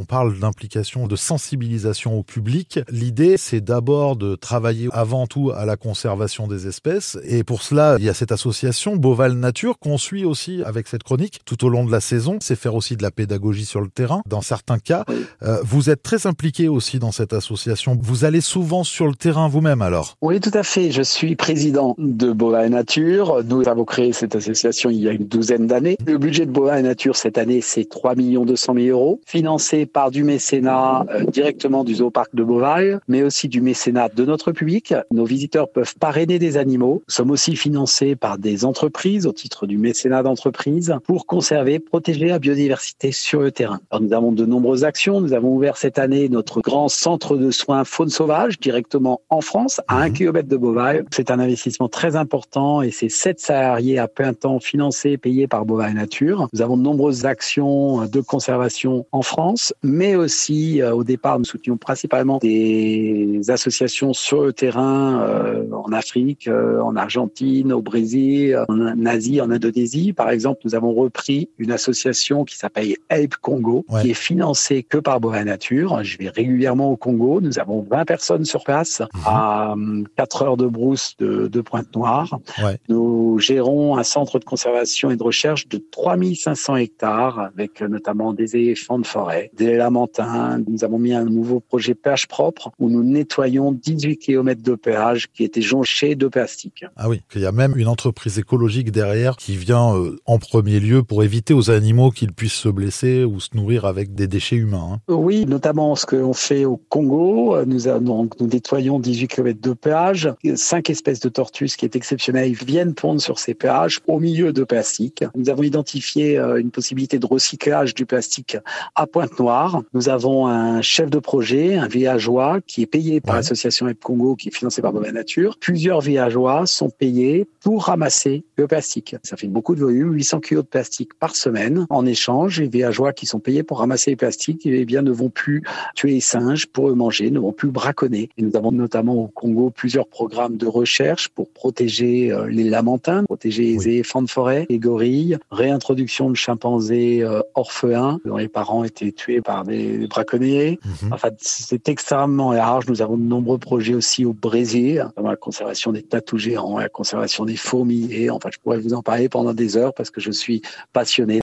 on parle d'implication, de sensibilisation au public. L'idée, c'est d'abord de travailler avant tout à la conservation des espèces. Et pour cela, il y a cette association Boval Nature qu'on suit aussi avec cette chronique tout au long de la saison. C'est faire aussi de la pédagogie sur le terrain. Dans certains cas, euh, vous êtes très impliqué aussi dans cette association. Vous allez souvent sur le terrain vous-même alors? Oui, tout à fait. Je suis président de Boval Nature. Nous avons créé cette association il y a une douzaine d'années. Le budget de Boval Nature cette année, c'est 3 200 000 euros, financé par du mécénat euh, directement du zooparc de Beauval, mais aussi du mécénat de notre public. Nos visiteurs peuvent parrainer des animaux. Nous sommes aussi financés par des entreprises au titre du mécénat d'entreprise pour conserver, protéger la biodiversité sur le terrain. Alors, nous avons de nombreuses actions. Nous avons ouvert cette année notre grand centre de soins faune sauvage directement en France, à 1 mhm. km de Beauval. C'est un investissement très important et c'est sept salariés à plein temps financés, payés par Beauval Nature. Nous avons de nombreuses actions de conservation en France, mais aussi euh, au départ, nous soutenions principalement des associations sur le terrain euh, en Afrique, euh, en Argentine, au Brésil, en Asie, en Indonésie. Par exemple, nous avons repris une association qui s'appelle Help Congo, qui est financée que par Boa Nature. Je vais régulièrement au Congo. Nous avons 20 personnes sur place mhm. à 4 heures de brousse de, de Pointe-Noire. Nous gérons un centre de conservation et de recherche de 3500 hectares avec notamment des éléphants de forêt, des lamentins. Nous avons mis un nouveau projet péage propre où nous nettoyons 18 km de péage qui étaient jonchés de plastique. Ah oui, il y a même une entreprise écologique derrière qui vient euh, en premier lieu pour éviter aux animaux qu'ils puissent se blesser ou se nourrir avec des déchets humains. Hein. Oui, notamment ce que fait au Congo. Nous, donc, nous nettoyons 18 km de péage. Cinq espèces de tortues, ce qui est exceptionnel, viennent pondre sur ces péages au milieu de plastique. Nous avons identifié euh, une possibilité de recyclage du plastique à Pointe-Noire. Nous avons un chef de projet, un villageois qui est payé par l'association Ep Congo, qui est financée par Boba Nature. Plusieurs villageois sont payés pour ramasser le plastique. Ça fait beaucoup de volume, 800 kilos de plastique par semaine. En échange, les villageois qui sont payés pour ramasser les plastiques, eh bien, ne vont plus tuer les singes pour eux manger, ne vont plus braconner. Et nous avons notamment au Congo plusieurs programmes de recherche pour protéger euh, les lamentins, protéger les éléphants de forêt, les gorilles, réintroduction de chimpanzés euh, orphelins dont les parents étaient tués par des braconniers. Mhm. Enfin, c'est extrêmement large. Nous avons de nombreux projets aussi au Brésil, dans la conservation des tatous géants, la conservation des fourmis. Et enfin, je pourrais vous en parler pendant des heures parce que je suis passionné